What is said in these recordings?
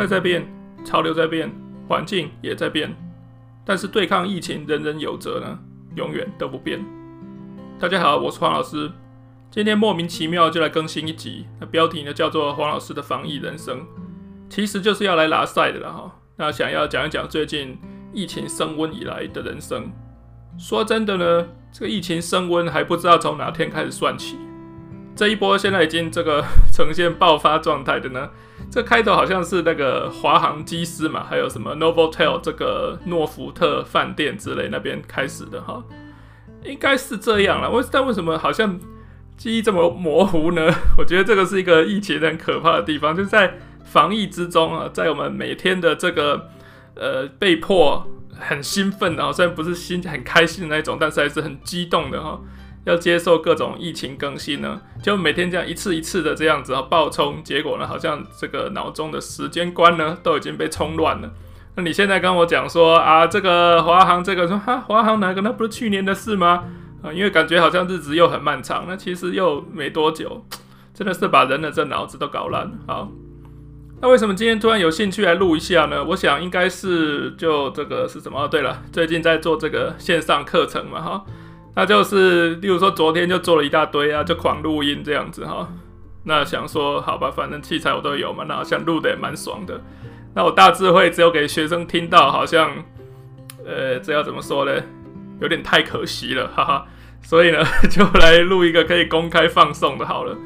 时代在变，潮流在变，环境也在变，但是对抗疫情，人人有责呢，永远都不变。大家好，我是黄老师，今天莫名其妙就来更新一集，那标题呢叫做《黄老师的防疫人生》，其实就是要来拉赛的了哈。那想要讲一讲最近疫情升温以来的人生。说真的呢，这个疫情升温还不知道从哪天开始算起。这一波现在已经这个 呈现爆发状态的呢，这开头好像是那个华航机师嘛，还有什么 Novotel 这个诺福特饭店之类那边开始的哈，应该是这样了。为但为什么好像记忆这么模糊呢？我觉得这个是一个疫情很可怕的地方，就是在防疫之中啊，在我们每天的这个呃被迫很兴奋的，虽然不是心很开心的那种，但是还是很激动的哈。要接受各种疫情更新呢，就每天这样一次一次的这样子啊爆冲，结果呢，好像这个脑中的时间观呢都已经被冲乱了。那你现在跟我讲说啊，这个华航这个说哈，华航哪个那不是去年的事吗？啊，因为感觉好像日子又很漫长，那其实又没多久，真的是把人的这脑子都搞烂了。好，那为什么今天突然有兴趣来录一下呢？我想应该是就这个是什么？对了，最近在做这个线上课程嘛，哈。那就是，例如说昨天就做了一大堆啊，就狂录音这样子哈。那想说好吧，反正器材我都有嘛，那好像录的也蛮爽的。那我大智慧只有给学生听到，好像，呃，这要怎么说呢？有点太可惜了，哈哈。所以呢，就来录一个可以公开放送的好了。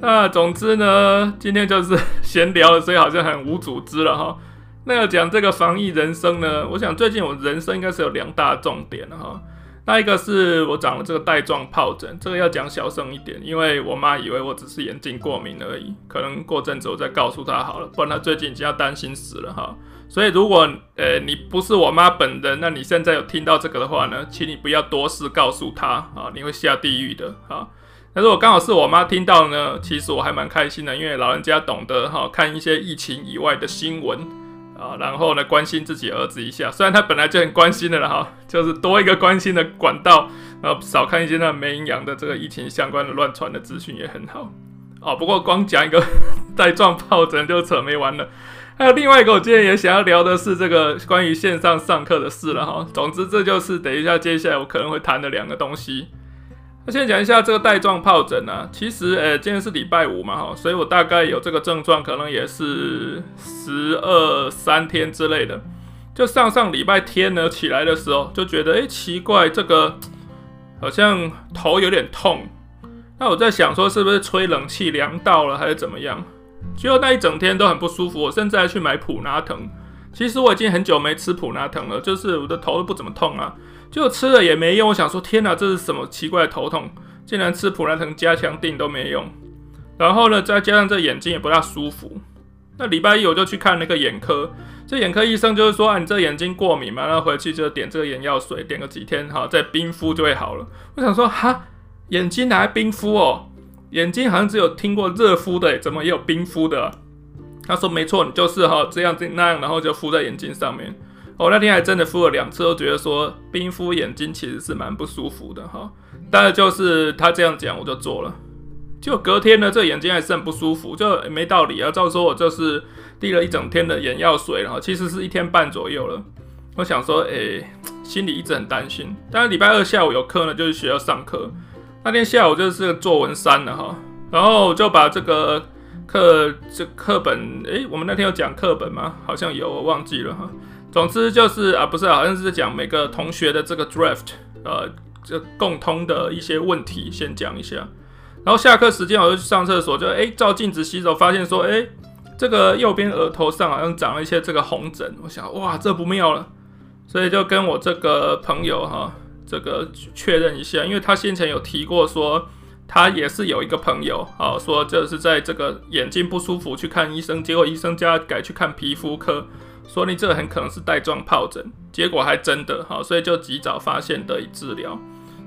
那总之呢，今天就是闲聊，所以好像很无组织了哈。那要讲这个防疫人生呢，我想最近我人生应该是有两大重点了哈。那一个是我长了这个带状疱疹，这个要讲小声一点，因为我妈以为我只是眼睛过敏而已，可能过阵子我再告诉她好了，不然她最近已经要担心死了哈。所以如果呃你不是我妈本人，那你现在有听到这个的话呢，请你不要多事告诉她啊，你会下地狱的哈。但是我刚好是我妈听到呢，其实我还蛮开心的，因为老人家懂得哈看一些疫情以外的新闻。啊，然后呢，关心自己儿子一下，虽然他本来就很关心的了哈，就是多一个关心的管道，然后少看一些那没营养的这个疫情相关的乱传的资讯也很好。哦，不过光讲一个 带状疱疹就扯没完了。还有另外一个，我今天也想要聊的是这个关于线上上课的事了哈。总之，这就是等一下接下来我可能会谈的两个东西。那先讲一下这个带状疱疹啊，其实，诶、欸，今天是礼拜五嘛，哈，所以我大概有这个症状，可能也是十二三天之类的。就上上礼拜天呢，起来的时候就觉得，诶、奇怪，这个好像头有点痛。那我在想说，是不是吹冷气凉到了，还是怎么样？结果那一整天都很不舒服，我甚至还去买普拿疼。其实我已经很久没吃普拿疼了，就是我的头都不怎么痛啊。就吃了也没用，我想说天哪，这是什么奇怪的头痛？竟然吃普拿疼加强定都没用。然后呢，再加上这眼睛也不大舒服。那礼拜一我就去看那个眼科，这眼科医生就是说啊，你这眼睛过敏嘛，然后回去就点这个眼药水，点个几天哈，再冰敷就会好了。我想说哈，眼睛还冰敷哦？眼睛好像只有听过热敷的，怎么也有冰敷的？他说没错，你就是哈这样这那样，然后就敷在眼睛上面。我、那天还真的敷了两次，都觉得说冰敷眼睛其实是蛮不舒服的哈。但是就是他这样讲，我就做了。就隔天呢，这眼睛还是很不舒服，就没道理啊。照说我就是滴了一整天的眼药水然后，其实是一天半左右了。我想说，哎、欸，心里一直很担心。但是礼拜二下午有课呢，就是学校上课。那天下午就是作文三了哈，然后就把这个课这课本，哎、欸，我们那天有讲课本吗？好像有，我忘记了哈。总之就是啊，不是，好像是讲每个同学的这个 draft，呃，这共通的一些问题，先讲一下。然后下课时间我就去上厕所，就哎照镜子洗手，发现说哎，这个右边额头上好像长了一些这个红疹。我想哇，这不妙了，所以就跟我这个朋友哈，这个确认一下，因为他先前有提过说，他也是有一个朋友啊，说就是在这个眼睛不舒服去看医生，结果医生叫他改去看皮肤科。说你这个很可能是带状疱疹，结果还真的哈，所以就及早发现得以治疗。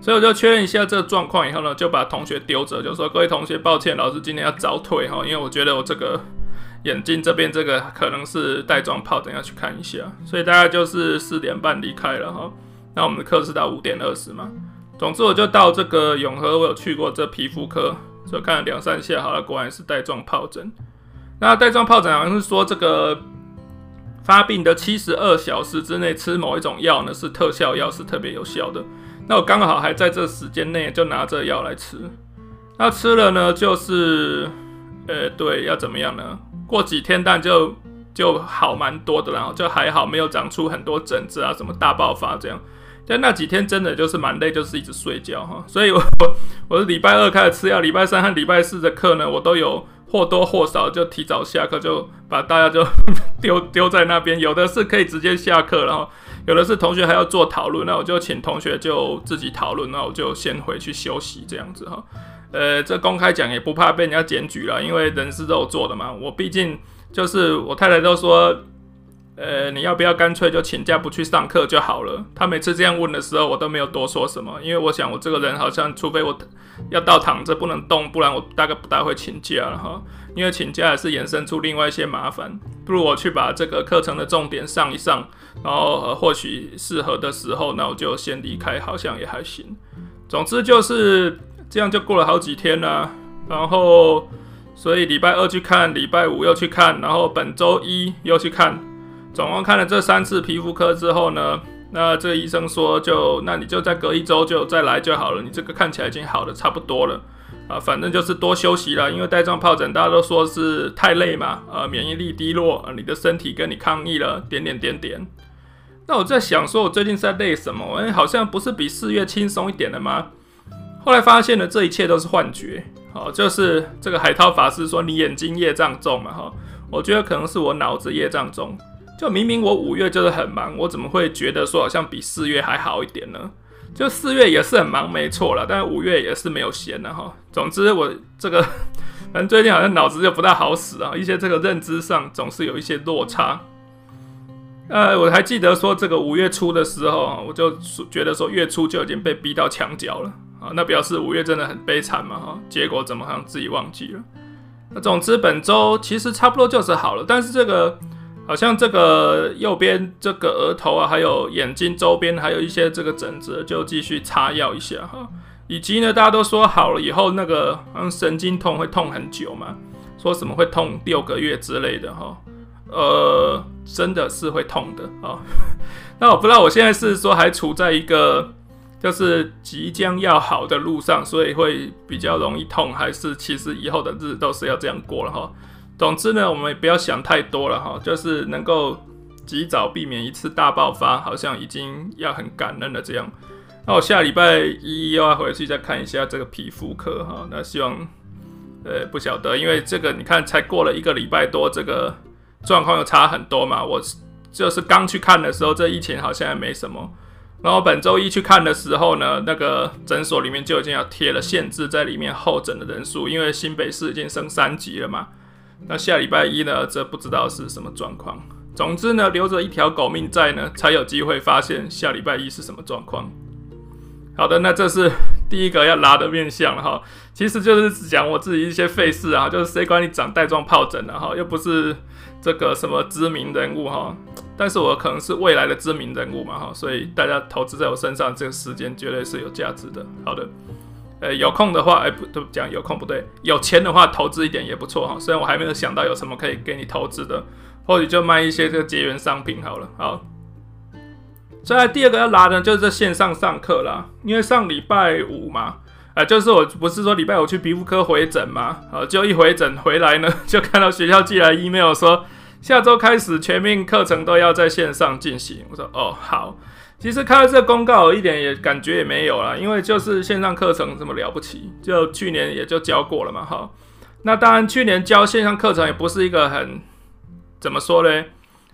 所以我就确认一下这个状况以后呢，就把同学丢着，就说各位同学，抱歉，老师今天要早退哈，因为我觉得我这个眼睛这边这个可能是带状疱疹，要去看一下。所以大概就是四点半离开了哈。那我们的课是到五点二十嘛。总之我就到这个永和，我有去过这皮肤科，就看了两三下，好了，果然是带状疱疹。那带状疱疹好像是说这个发病的七十二小时之内吃某一种药呢，是特效药，是特别有效的。那我刚好还在这时间内就拿这药来吃，那吃了呢，就是，呃，对，要怎么样呢？过几天但就就好蛮多的，然后就还好，没有长出很多疹子啊，什么大爆发这样。但那几天真的就是蛮累，就是一直睡觉哈。所以我 我是礼拜二开始吃药，礼拜三和礼拜四的课呢，我都有或多或少就提早下课，就把大家就 丢丢在那边。有的是可以直接下课，然后有的是同学还要做讨论，那我就请同学就自己讨论，那我就先回去休息这样子哈。呃，这公开讲也不怕被人家检举了，因为人是肉做的嘛。我毕竟就是我太太都说。呃，你要不要干脆就请假不去上课就好了？他每次这样问的时候，我都没有多说什么，因为我想我这个人好像，除非我要到躺着不能动，不然我大概不大会请假了哈。因为请假也是衍生出另外一些麻烦，不如我去把这个课程的重点上一上，然后，呃，或许适合的时候，那我就先离开，好像也还行。总之就是这样，就过了好几天了，然后所以礼拜二去看，礼拜五又去看，然后本周一又去看。总共看了这三次皮肤科之后呢，那这个医生说就那你就再隔一周就再来就好了，你这个看起来已经好的差不多了啊，反正就是多休息啦，因为带状疱疹大家都说是太累嘛，呃，免疫力低落，你的身体跟你抗议了，点点点点。那我在想说，我最近是在累什么？哎，好像不是比四月轻松一点了吗？后来发现了，这一切都是幻觉，好，就是这个海涛法师说你眼睛业障重嘛，哈，我觉得可能是我脑子业障重。就明明我五月就是很忙，我怎么会觉得说好像比四月还好一点呢？就四月也是很忙，没错了，但五月也是没有闲的哈。总之我这个 反正最近好像脑子就不大好使啊，一些这个认知上总是有一些落差。呃，我还记得说这个五月初的时候，我就觉得说月初就已经被逼到墙角了啊，那表示五月真的很悲惨嘛哈。结果怎么好像自己忘记了？那总之本周其实差不多就是好了，但是这个。好像这个右边这个额头啊，还有眼睛周边，还有一些这个疹子，就继续擦药一下哈。以及呢，大家都说好了以后，那个嗯神经痛会痛很久嘛，说什么会痛六个月之类的哈。呃，真的是会痛的啊。那我不知道我现在是说还处在一个就是即将要好的路上，所以会比较容易痛，还是其实以后的日子都是要这样过了哈。总之呢，我们也不要想太多了哈，就是能够及早避免一次大爆发，好像已经要很感恩了这样。那我下礼拜一又要回去再看一下这个皮肤科哈，那希望呃不晓得，因为这个你看才过了一个礼拜多，这个状况又差很多嘛。我就是刚去看的时候，这疫情好像还没什么，然后本周一去看的时候呢，那个诊所里面就已经要贴了限制在里面候诊的人数，因为新北市已经升三级了嘛。那下礼拜一呢？这不知道是什么状况。总之呢，留着一条狗命在呢，才有机会发现下礼拜一是什么状况。好的，那这是第一个要拉的面相了哈。其实就是讲我自己一些费事啊，就是谁管你长带状疱疹了哈，又不是这个什么知名人物哈。但是我可能是未来的知名人物嘛哈，所以大家投资在我身上这个时间绝对是有价值的。好的。呃，有空的话，哎，不都讲有空不对，有钱的话投资一点也不错哈。虽然我还没有想到有什么可以给你投资的，或许就卖一些这个结缘商品好了。好，再来第二个要拉的，就是这线上上课啦。因为上礼拜五嘛，啊，就是我不是说礼拜五去皮肤科回诊嘛，啊，就一回诊回来呢，就看到学校寄来 email 说，下周开始全面课程都要在线上进行。我说哦，好。其实看到这个公告，一点也感觉也没有啦，因为就是线上课程这么了不起，就去年也就教过了嘛，哈。那当然，去年教线上课程也不是一个很怎么说呢，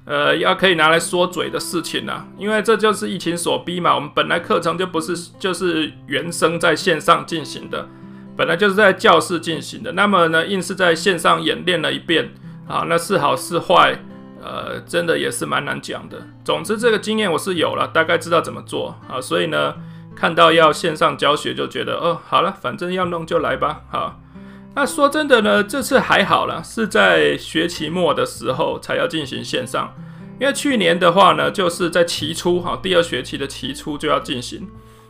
呃，要可以拿来说嘴的事情啦，因为这就是疫情所逼嘛。我们本来课程就不是就是原生在线上进行的，本来就是在教室进行的，那么呢，硬是在线上演练了一遍啊，那是好是坏？呃，真的也是蛮难讲的。总之，这个经验我是有了，大概知道怎么做啊。所以呢，看到要线上教学，就觉得哦，好了，反正要弄就来吧。好，那说真的呢，这次还好了，是在学期末的时候才要进行线上。因为去年的话呢，就是在期初哈，第二学期的期初就要进行。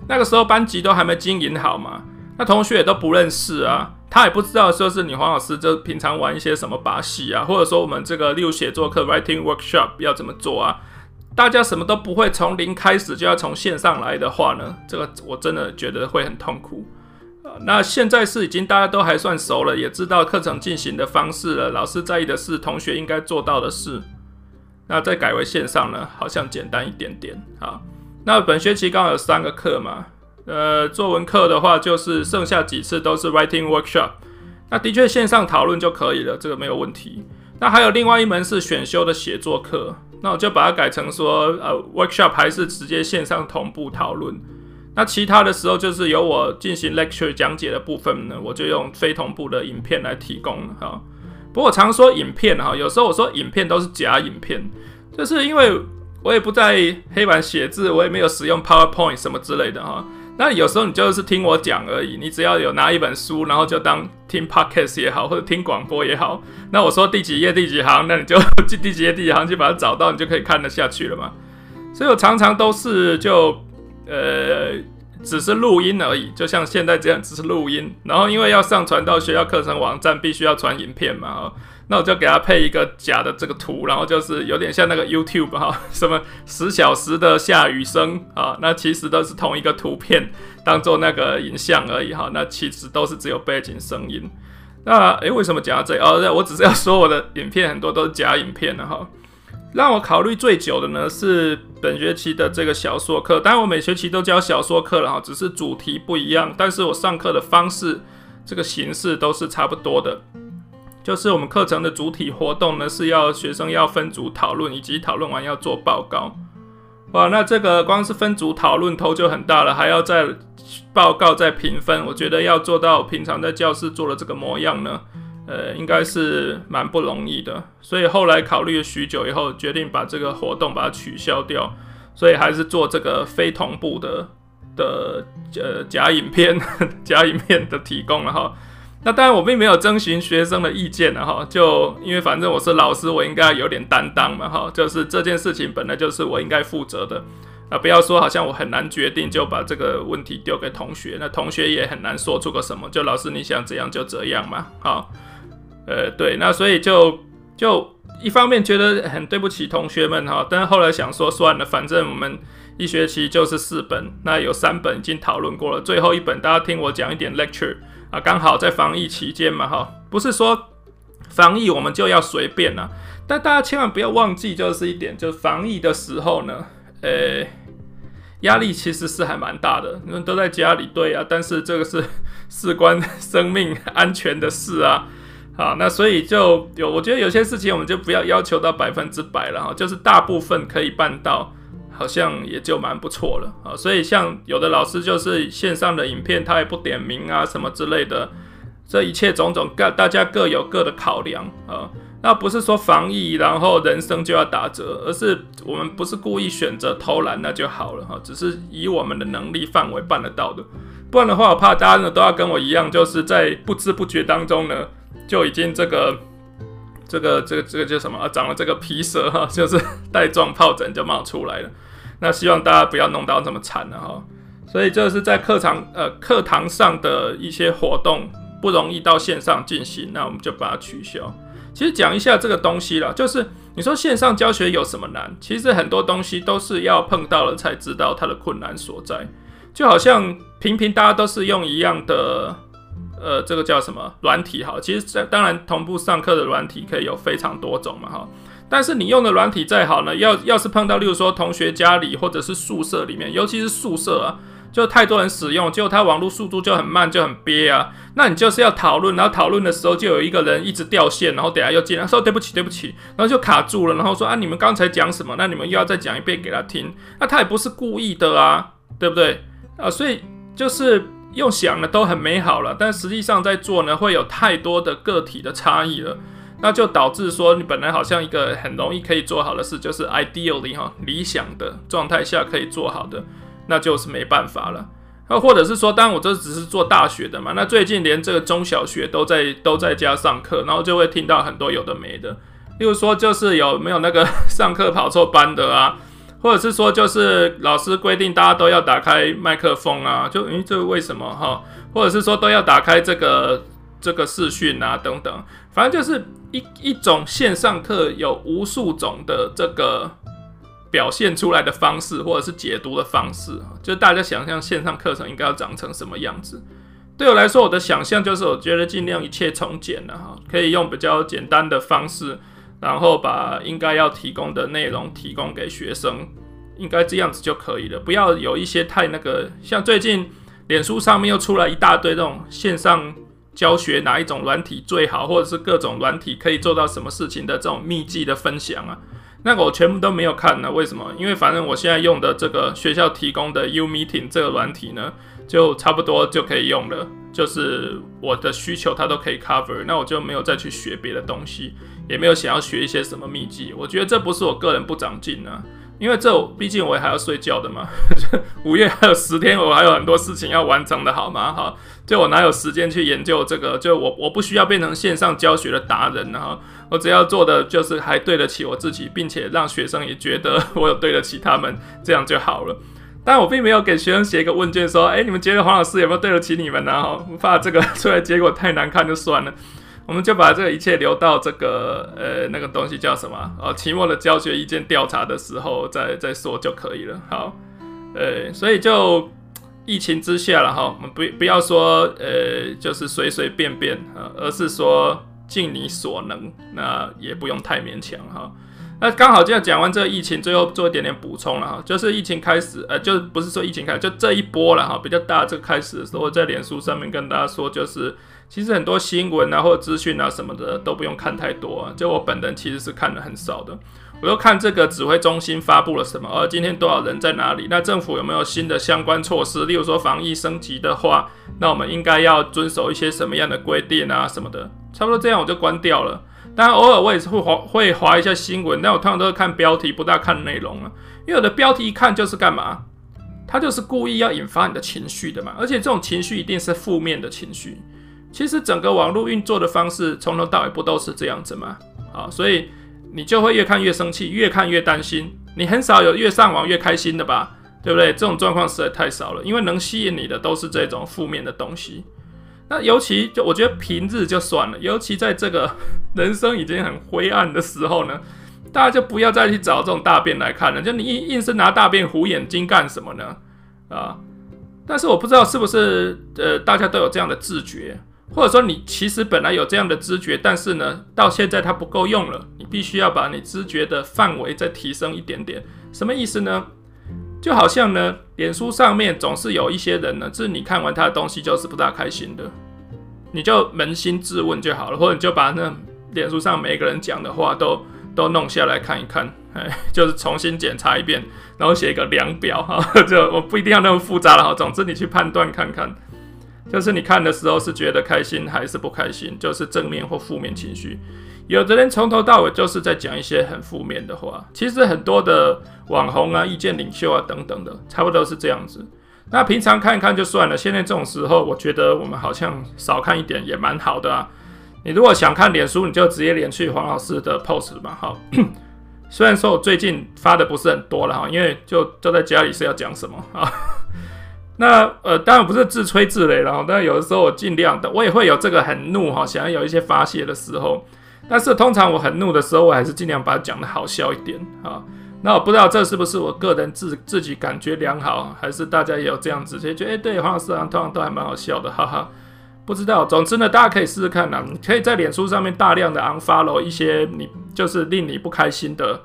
那个时候班级都还没经营好嘛，那同学也都不认识啊。他也不知道说是你黄老师就平常玩一些什么把戏啊，或者说我们这个例如写作课 writing workshop 要怎么做啊？大家什么都不会，从零开始就要从线上来的话呢，这个我真的觉得会很痛苦。那现在是已经大家都还算熟了，也知道课程进行的方式了，老师在意的是同学应该做到的事。那再改为线上呢，好像简单一点点啊。那本学期刚好有三个课嘛，呃，作文课的话就是剩下几次都是 writing workshop，那的确线上讨论就可以了，这个没有问题。那还有另外一门是选修的写作课。那我就把它改成说，呃，workshop 还是直接线上同步讨论。那其他的时候就是由我进行 lecture 讲解的部分呢，我就用非同步的影片来提供哈。不过我常说影片哈，有时候我说影片都是假影片，就是因为我也不在黑板写字，我也没有使用 PowerPoint 什么之类的哈。那有时候你就是听我讲而已，你只要有拿一本书，然后就当听 podcast 也好，或者听广播也好。那我说第几页第几行，那你就 第几页第几行就把它找到，你就可以看得下去了嘛。所以我常常都是就呃只是录音而已，就像现在这样只是录音，然后因为要上传到学校课程网站，必须要传影片嘛。那我就给他配一个假的这个图，然后就是有点像那个 YouTube 哈，什么十小时的下雨声啊，那其实都是同一个图片当做那个影像而已哈，那其实都是只有背景声音。那诶，为什么讲到这？哦，我只是要说我的影片很多都是假影片的哈。让我考虑最久的呢是本学期的这个小说课，当然我每学期都教小说课了哈，只是主题不一样，但是我上课的方式这个形式都是差不多的。就是我们课程的主体活动呢，是要学生要分组讨论，以及讨论完要做报告。哇，那这个光是分组讨论头就很大了，还要再报告再评分。我觉得要做到平常在教室做的这个模样呢，呃，应该是蛮不容易的。所以后来考虑了许久以后，决定把这个活动把它取消掉，所以还是做这个非同步的的呃假影片、假影片的提供了哈。那当然，我并没有征询学生的意见了哈，就因为反正我是老师，我应该有点担当嘛哈，就是这件事情本来就是我应该负责的啊，不要说好像我很难决定就把这个问题丢给同学，那同学也很难说出个什么，就老师你想怎样就怎样嘛，好，呃对，那所以就就一方面觉得很对不起同学们哈，但是后来想说算了，反正我们一学期就是四本，那有三本已经讨论过了，最后一本大家听我讲一点 lecture。啊，刚好在防疫期间嘛，哈，不是说防疫我们就要随便呐，但大家千万不要忘记，就是一点，就是防疫的时候呢，呃、压力其实是还蛮大的，因为都在家里，对啊，但是这个是 事关生命安全的事啊，好，那所以就有，我觉得有些事情我们就不要要求到百分之百了哈，就是大部分可以办到。好像也就蛮不错了啊，所以像有的老师就是线上的影片，他也不点名啊什么之类的，这一切种种各大家各有各的考量啊，那不是说防疫然后人生就要打折，而是我们不是故意选择偷懒那就好了哈，只是以我们的能力范围办得到的，不然的话我怕大家呢都要跟我一样，就是在不知不觉当中呢就已经这个。这个这个这个叫什么啊？长了这个皮蛇哈，就是 带状疱疹就冒出来了。那希望大家不要弄到这么惨了哈。所以这是在课堂呃课堂上的一些活动不容易到线上进行，那我们就把它取消。其实讲一下这个东西啦，就是你说线上教学有什么难？其实很多东西都是要碰到了才知道它的困难所在。就好像平平大家都是用一样的。呃，这个叫什么软体？哈，其实当然同步上课的软体可以有非常多种嘛，哈。但是你用的软体再好呢，要要是碰到，例如说同学家里或者是宿舍里面，尤其是宿舍啊，就太多人使用，结果他网络速度就很慢，就很憋啊。那你就是要讨论，然后讨论的时候就有一个人一直掉线，然后等下又进来说对不起，对不起，然后就卡住了，然后说啊，你们刚才讲什么？那你们又要再讲一遍给他听，那他也不是故意的啊，对不对？啊，所以就是。用想的都很美好了，但实际上在做呢，会有太多的个体的差异了，那就导致说你本来好像一个很容易可以做好的事，就是 ideally 哈理想的状态下可以做好的，那就是没办法了。那或者是说，当然我这只是做大学的嘛，那最近连这个中小学都在都在家上课，然后就会听到很多有的没的，例如说就是有没有那个 上课跑错班的啊。或者是说，就是老师规定大家都要打开麦克风啊，就诶，这个为什么哈？或者是说都要打开这个这个视讯啊等等，反正就是一一种线上课有无数种的这个表现出来的方式，或者是解读的方式，就大家想象线上课程应该要长成什么样子。对我来说，我的想象就是，我觉得尽量一切从简了哈，可以用比较简单的方式，然后把应该要提供的内容提供给学生，应该这样子就可以了。不要有一些太那个，像最近脸书上面又出来一大堆这种线上教学哪一种软体最好，或者是各种软体可以做到什么事情的这种秘籍的分享啊，那个我全部都没有看呢。为什么？因为反正我现在用的这个学校提供的 U Meeting 这个软体呢。就差不多就可以用了，就是我的需求它都可以 cover，那我就没有再去学别的东西，也没有想要学一些什么秘籍。我觉得这不是我个人不长进啊，因为这毕竟我还要睡觉的嘛。五月还有十天，我还有很多事情要完成的，好吗？哈，就我哪有时间去研究这个？就我我不需要变成线上教学的达人啊，我只要做的就是还对得起我自己，并且让学生也觉得我有对得起他们，这样就好了。但我并没有给学生写一个问卷，说：“哎、你们觉得黄老师有没有对得起你们呢？”哈，我怕这个出来结果太难看就算了，我们就把这个一切留到这个呃那个东西叫什么？哦，期末的教学意见调查的时候再再说就可以了。好，呃，所以就疫情之下了哈，我们不不要说呃就是随随便便啊，而是说尽你所能，那也不用太勉强哈。那刚好就要讲完这个疫情，最后做一点点补充了哈，就是疫情开始，呃，就不是说疫情开始，就这一波了哈，比较大这个开始的时候，在脸书上面跟大家说，就是其实很多新闻啊或者资讯啊什么的都不用看太多，就我本人其实是看的很少的，我就看这个指挥中心发布了什么，而今天多少人在哪里，那政府有没有新的相关措施，例如说防疫升级的话，那我们应该要遵守一些什么样的规定啊什么的，差不多这样我就关掉了。当然，偶尔我也是会划会划一下新闻，但我通常都是看标题，不大看内容啊。因为有的标题一看就是干嘛？他就是故意要引发你的情绪的嘛。而且这种情绪一定是负面的情绪。其实整个网络运作的方式从头到尾不都是这样子吗？啊，所以你就会越看越生气，越看越担心。你很少有越上网越开心的吧？对不对？这种状况实在太少了，因为能吸引你的都是这种负面的东西。那尤其就我觉得平日就算了，尤其在这个 人生已经很灰暗的时候呢，大家就不要再去找这种大便来看了。就你硬硬是拿大便糊眼睛干什么呢？啊！但是我不知道是不是呃大家都有这样的自觉，或者说你其实本来有这样的知觉，但是呢到现在它不够用了，你必须要把你知觉的范围再提升一点点。什么意思呢？就好像呢，脸书上面总是有一些人呢，就是你看完他的东西就是不大开心的，你就扪心自问就好了，或者你就把那脸书上每个人讲的话都都弄下来看一看，哎，就是重新检查一遍，然后写一个量表哈，就我不一定要那么复杂了哈，总之你去判断看看，就是你看的时候是觉得开心还是不开心，就是正面或负面情绪。有的人从头到尾就是在讲一些很负面的话，其实很多的网红啊、意见领袖啊等等的，差不多是这样子。那平常看一看就算了，现在这种时候，我觉得我们好像少看一点也蛮好的啊。你如果想看脸书，你就直接连去黄老师的 post 吧。好，虽然说我最近发的不是很多了哈，因为就就在家里是要讲什么啊。那呃，当然不是自吹自擂了，但有的时候我尽量的，我也会有这个很怒哈，想要有一些发泄的时候。但是通常我很怒的时候，我还是尽量把它讲得好笑一点啊。那我不知道这是不是我个人自自己感觉良好，还是大家也有这样子，就觉得哎，对黄老师啊，通常都还蛮好笑的，哈哈。不知道，总之呢，大家可以试试看呐。你可以在脸书上面大量的 unfollow 一些你就是令你不开心的，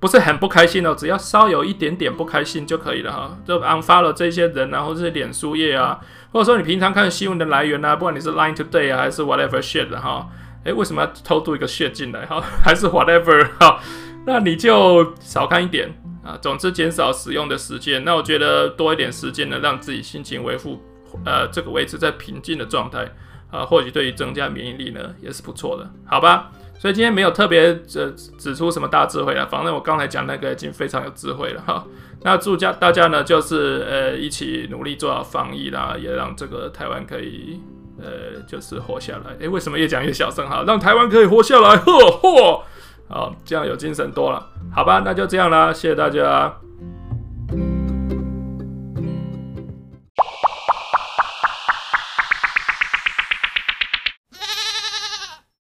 不是很不开心哦，只要稍有一点点不开心就可以了哈。就 unfollow 这些人啊，或者是脸书页啊，或者说你平常看新闻的来源啊，不管你是 Line Today 啊，还是 whatever shit 的哈。诶，为什么要偷渡一个 shit 进来哈？还是 whatever 哈？那你就少看一点啊。总之减少使用的时间。那我觉得多一点时间呢，让自己心情维护呃这个维持在平静的状态啊，或许对于增加免疫力呢也是不错的，好吧？所以今天没有特别指指出什么大智慧了，反正我刚才讲那个已经非常有智慧了哈。那祝家大家呢就是呃一起努力做好防疫啦，也让这个台湾可以。呃，就是活下来。诶，为什么越讲越小声哈？让台湾可以活下来，呵嚯，好，这样有精神多了。好吧，那就这样啦，谢谢大家。